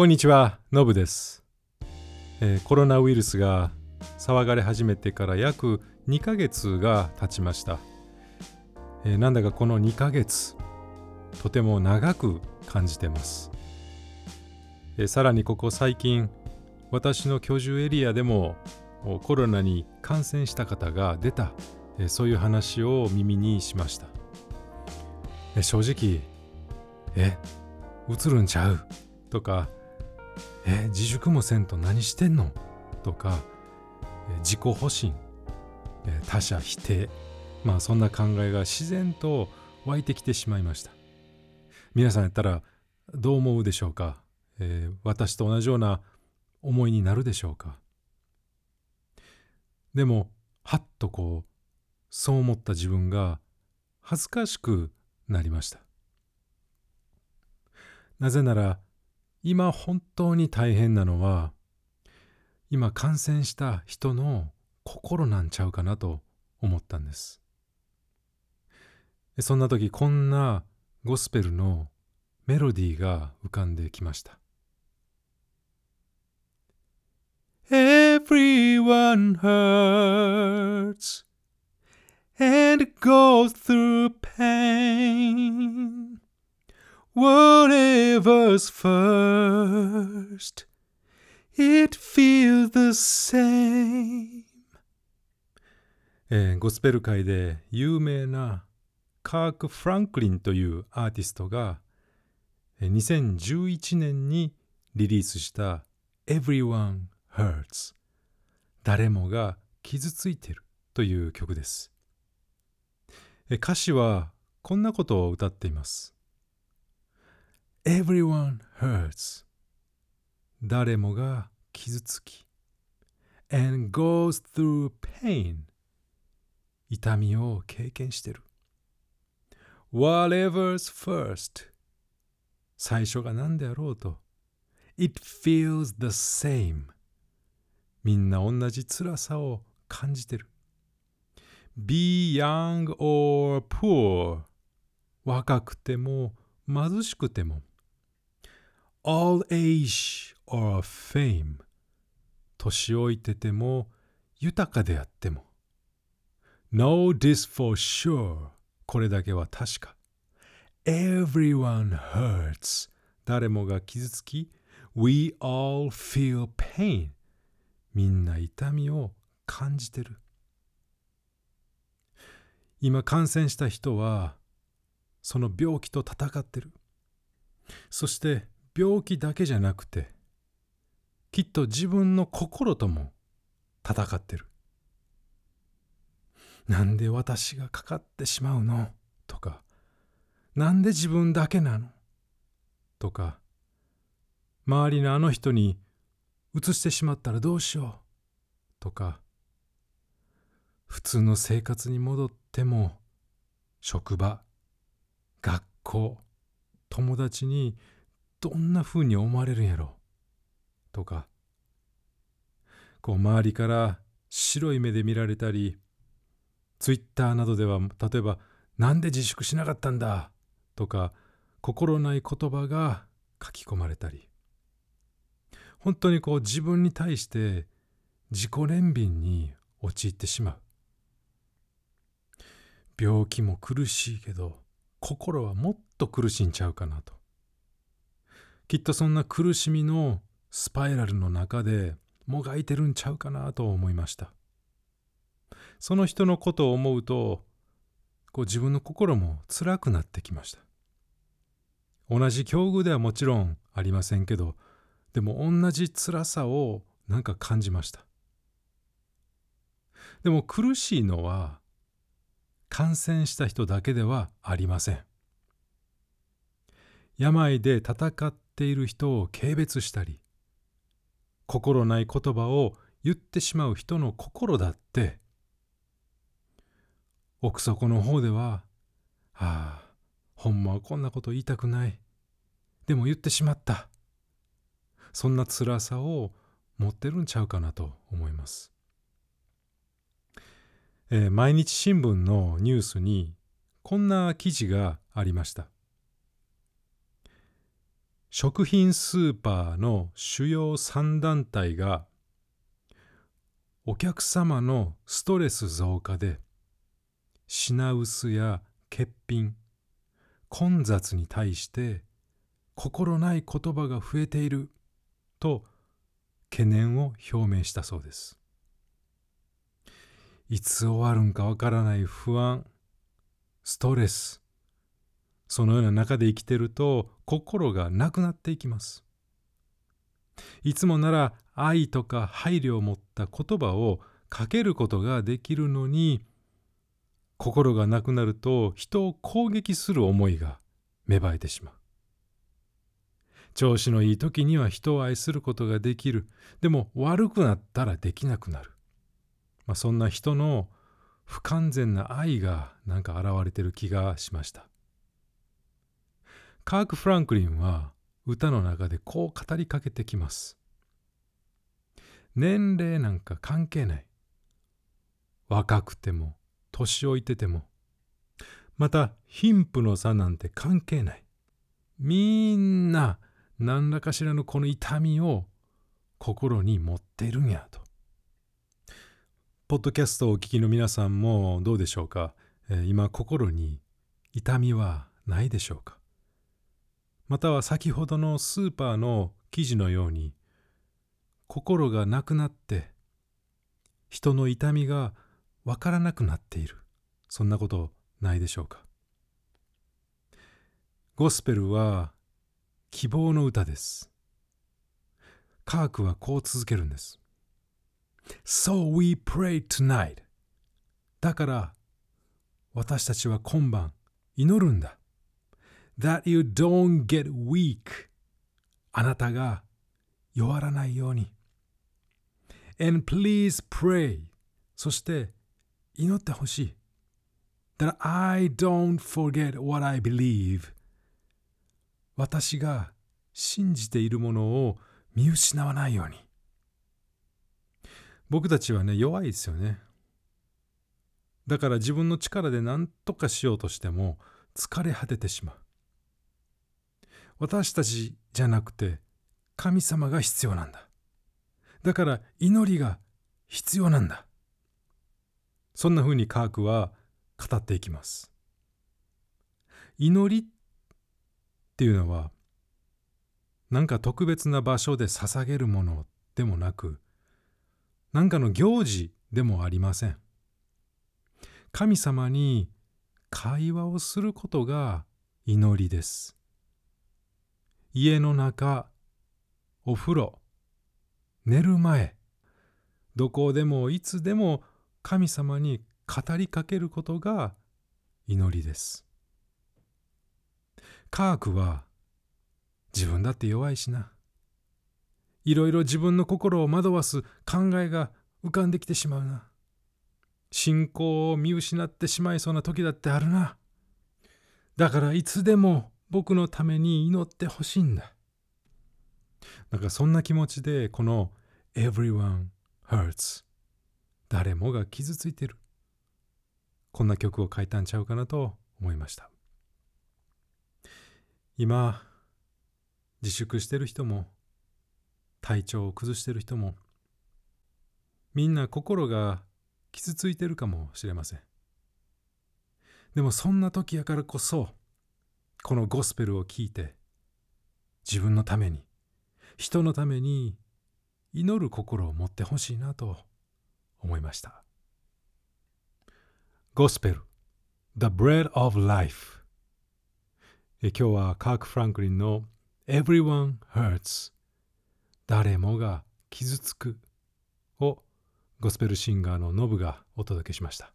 こんにちは、のぶです、えーコロナウイルスが騒がれ始めてから約2ヶ月が経ちました。えーなんだかこの2ヶ月、とても長く感じてます。えーさらにここ最近、私の居住エリアでもコロナに感染した方が出た、えそういう話を耳にしました。え正直、え、映るんちゃう？とか、え自粛もせんと何してんの？とか、自己保身、他者否定？まあそんな考えが自然と湧いてきてしまいました。皆さんやったらどう思うでしょうか、えー私と同じような思いになるでしょうか？でもはっとこうそう思った自分が恥ずかしくなりました。なぜなら今本当に大変なのは今感染した人の心なんちゃうかなと思ったんです。そんな時こんなゴスペルのメロディーが浮かんできました。Everyone hurts and goes through pain. Whatever's first, it feels the same. えーゴスペル界で有名なカーク・フランクリンというアーティストが2011年にリリースした「Everyone Hurts」誰もが傷ついてるという曲です。歌詞はこんなことを歌っています。Everyone hurts. 誰もが傷つき。and goes through pain. 痛みを経験してる。Whatever's first. 最初が何であろうと。It feels the same. みんな同じ辛さを感じてる。Be young or poor. 若くても貧しくても。All age or fame 年老いてても豊かであっても。Know this for sure これだけは確か。Everyone hurts 誰もが傷つき We all feel pain みんな痛みを感じてる。今感染した人はその病気と戦ってる。そして病気だけじゃなくてきっと自分の心とも戦ってる。なんで私がかかってしまうの？とかなんで自分だけなの？とか周りのあの人に移してしまったらどうしよう？とか普通の生活に戻っても職場学校友達にどんな風に思われるんやろ？とかこう周りから白い目で見られたりツイッターなどでは例えば「なんで自粛しなかったんだ」とか心ない言葉が書き込まれたり。本当にこう自分に対して自己憐憫に陥ってしまう。病気も苦しいけど心はもっと苦しんちゃうかなと。きっとそんな苦しみのスパイラルの中でもがいてるんちゃうかなと思いました。その人のことを思うとこう自分の心も辛くなってきました。同じ境遇ではもちろんありませんけどでも同じ辛さをなんか感じました。でも苦しいのは感染した人だけではありません。病で戦っている人を軽蔑したり心ない言葉を言ってしまう人の心だって奥底の方では「ああほんまはこんなこと言いたくないでも言ってしまった」そんな辛さを持ってるんちゃうかなと思います。えー毎日新聞のニュースにこんな記事がありました。食品スーパーの主要3団体がお客様のストレス増加で品薄や欠品混雑に対して心ない言葉が増えていると懸念を表明したそうです。いつ終わるんかわからない不安ストレスそのような中で生きてると心がなくなっていきます。いつもなら愛とか配慮を持った言葉をかけることができるのに心がなくなると人を攻撃する思いが芽生えてしまう。調子のいい時には人を愛することができる。でも悪くなったらできなくなる、まあ、そんな人の不完全な愛がなんか現れてる気がしました。カーク・フランクリンは歌の中でこう語りかけてきます。年齢なんか関係ない。若くても年老いてても。また貧富の差なんて関係ない。みんな何らかしらのこの痛みを心に持ってるんやと。ポッドキャストをお聞きの皆さんもどうでしょうか、えー、今心に痛みはないでしょうか？または先ほどのスーパーの記事のように心がなくなって人の痛みがわからなくなっている。そんなことないでしょうか。ゴスペルは希望の歌です。カークはこう続けるんです。So we pray tonight. だから私たちは今晩祈るんだ。That you don't get weak あなたが弱らないように And please pray そして祈ってほしい。That I don't forget what I believe. 私が信じているものを見失わないように。僕たちはね、弱いですよね。だから自分の力で何とかしようとしても疲れ果ててしまう。私たちじゃなくて神様が必要なんだ。だから祈りが必要なんだ。そんな風にカークは語っていきます。祈りっていうのは何か特別な場所で捧げるものでもなく何かの行事でもありません。神様に会話をすることが祈りです。家の中、お風呂、寝る前、どこでもいつでも神様に語りかけることが祈りです。カークは自分だって弱いしな。いろいろ自分の心を惑わす考えが浮かんできてしまうな。信仰を見失ってしまいそうな時だってあるな。だからいつでも僕のために祈ってほしいんだ。なんかそんな気持ちでこの Everyone Hurts 誰もが傷ついてる。こんな曲を書いたんちゃうかなと思いました。今自粛してる人も体調を崩してる人もみんな心が傷ついてるかもしれません。でもそんな時やからこそこのゴスペルを聞いて自分のために人のために祈る心を持ってほしいなと思いました。ゴスペル The Bread of Life 今日はカーク・フランクリンの Everyone Hurts 誰もが傷つくをゴスペルシンガーのノブがお届けしました。